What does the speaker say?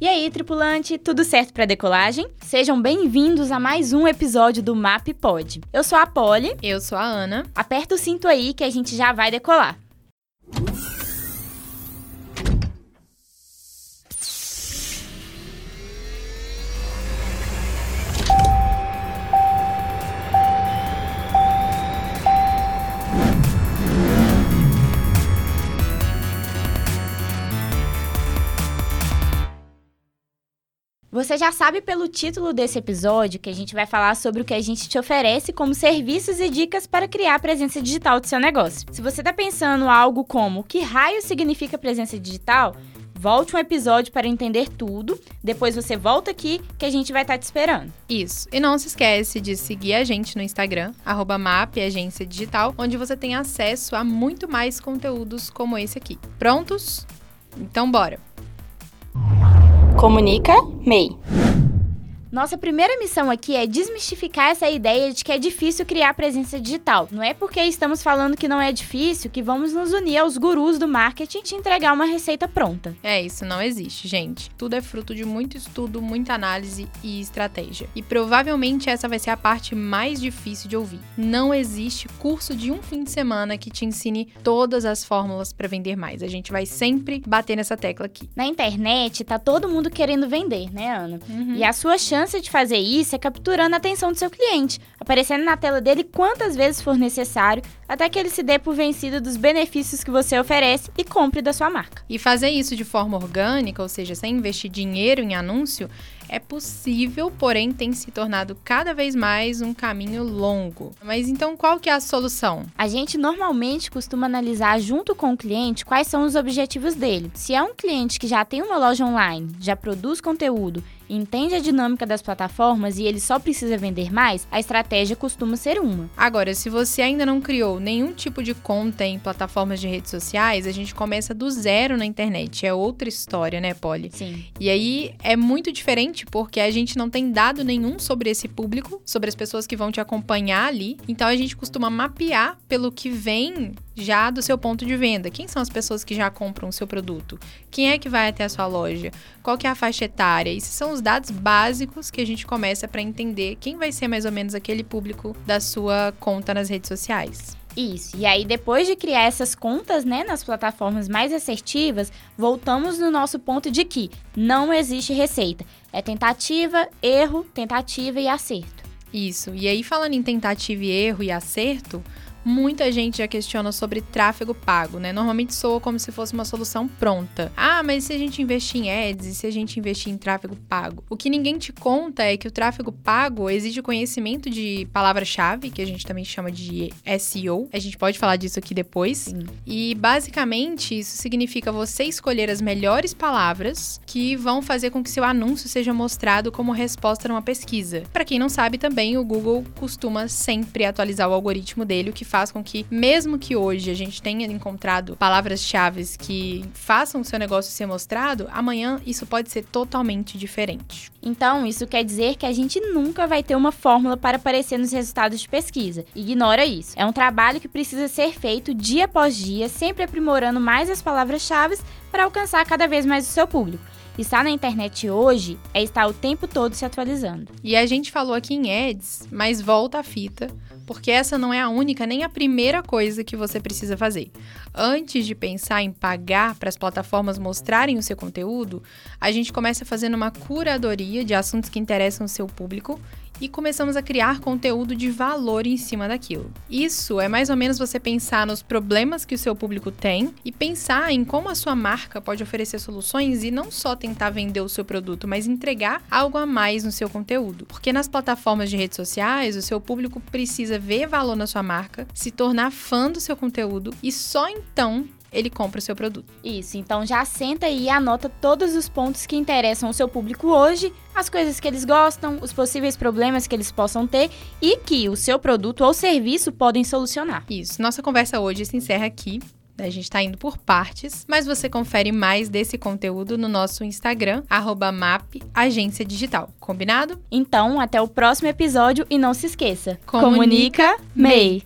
E aí, tripulante, tudo certo para decolagem? Sejam bem-vindos a mais um episódio do Map Pod. Eu sou a Polly. Eu sou a Ana. Aperta o cinto aí que a gente já vai decolar. Você já sabe pelo título desse episódio que a gente vai falar sobre o que a gente te oferece como serviços e dicas para criar a presença digital do seu negócio. Se você está pensando algo como que raio significa presença digital, volte um episódio para entender tudo. Depois você volta aqui que a gente vai estar tá te esperando. Isso. E não se esquece de seguir a gente no Instagram, @mapagência digital, onde você tem acesso a muito mais conteúdos como esse aqui. Prontos? Então bora! Comunica MEI. Nossa primeira missão aqui é desmistificar essa ideia de que é difícil criar presença digital. Não é porque estamos falando que não é difícil que vamos nos unir aos gurus do marketing e te entregar uma receita pronta. É, isso não existe, gente. Tudo é fruto de muito estudo, muita análise e estratégia. E provavelmente essa vai ser a parte mais difícil de ouvir. Não existe curso de um fim de semana que te ensine todas as fórmulas para vender mais. A gente vai sempre bater nessa tecla aqui. Na internet, tá todo mundo querendo vender, né, Ana? Uhum. E a sua chance chance de fazer isso é capturando a atenção do seu cliente, aparecendo na tela dele quantas vezes for necessário, até que ele se dê por vencido dos benefícios que você oferece e compre da sua marca. E fazer isso de forma orgânica, ou seja, sem investir dinheiro em anúncio, é possível, porém tem se tornado cada vez mais um caminho longo. Mas então qual que é a solução? A gente normalmente costuma analisar junto com o cliente quais são os objetivos dele. Se é um cliente que já tem uma loja online, já produz conteúdo entende a dinâmica das plataformas e ele só precisa vender mais, a estratégia costuma ser uma. Agora, se você ainda não criou nenhum tipo de conta em plataformas de redes sociais, a gente começa do zero na internet. É outra história, né, Polly? Sim. E aí é muito diferente porque a gente não tem dado nenhum sobre esse público, sobre as pessoas que vão te acompanhar ali. Então a gente costuma mapear pelo que vem já do seu ponto de venda. Quem são as pessoas que já compram o seu produto? Quem é que vai até a sua loja? Qual que é a faixa etária? Esses são os dados básicos que a gente começa para entender quem vai ser mais ou menos aquele público da sua conta nas redes sociais. Isso. E aí, depois de criar essas contas, né, nas plataformas mais assertivas, voltamos no nosso ponto de que não existe receita. É tentativa, erro, tentativa e acerto. Isso. E aí, falando em tentativa e erro e acerto, Muita gente já questiona sobre tráfego pago, né? Normalmente soa como se fosse uma solução pronta. Ah, mas se a gente investir em ads e se a gente investir em tráfego pago? O que ninguém te conta é que o tráfego pago exige conhecimento de palavra-chave, que a gente também chama de SEO. A gente pode falar disso aqui depois. Sim. E basicamente isso significa você escolher as melhores palavras que vão fazer com que seu anúncio seja mostrado como resposta numa pesquisa. Para quem não sabe também, o Google costuma sempre atualizar o algoritmo dele, o que faz com que, mesmo que hoje a gente tenha encontrado palavras-chave que façam o seu negócio ser mostrado, amanhã isso pode ser totalmente diferente. Então, isso quer dizer que a gente nunca vai ter uma fórmula para aparecer nos resultados de pesquisa. Ignora isso. É um trabalho que precisa ser feito dia após dia, sempre aprimorando mais as palavras-chave para alcançar cada vez mais o seu público. Estar na internet hoje é estar o tempo todo se atualizando. E a gente falou aqui em ads, mas volta a fita porque essa não é a única nem a primeira coisa que você precisa fazer. Antes de pensar em pagar para as plataformas mostrarem o seu conteúdo, a gente começa fazendo uma curadoria de assuntos que interessam o seu público e começamos a criar conteúdo de valor em cima daquilo. Isso é mais ou menos você pensar nos problemas que o seu público tem e pensar em como a sua marca pode oferecer soluções e não só tentar vender o seu produto, mas entregar algo a mais no seu conteúdo. Porque nas plataformas de redes sociais, o seu público precisa ver valor na sua marca, se tornar fã do seu conteúdo e só então ele compra o seu produto. Isso, então já senta aí e anota todos os pontos que interessam o seu público hoje, as coisas que eles gostam, os possíveis problemas que eles possam ter e que o seu produto ou serviço podem solucionar. Isso, nossa conversa hoje se encerra aqui. A gente está indo por partes, mas você confere mais desse conteúdo no nosso Instagram, @mapagência digital. Combinado? Então, até o próximo episódio e não se esqueça. Comunica, Comunica MEI.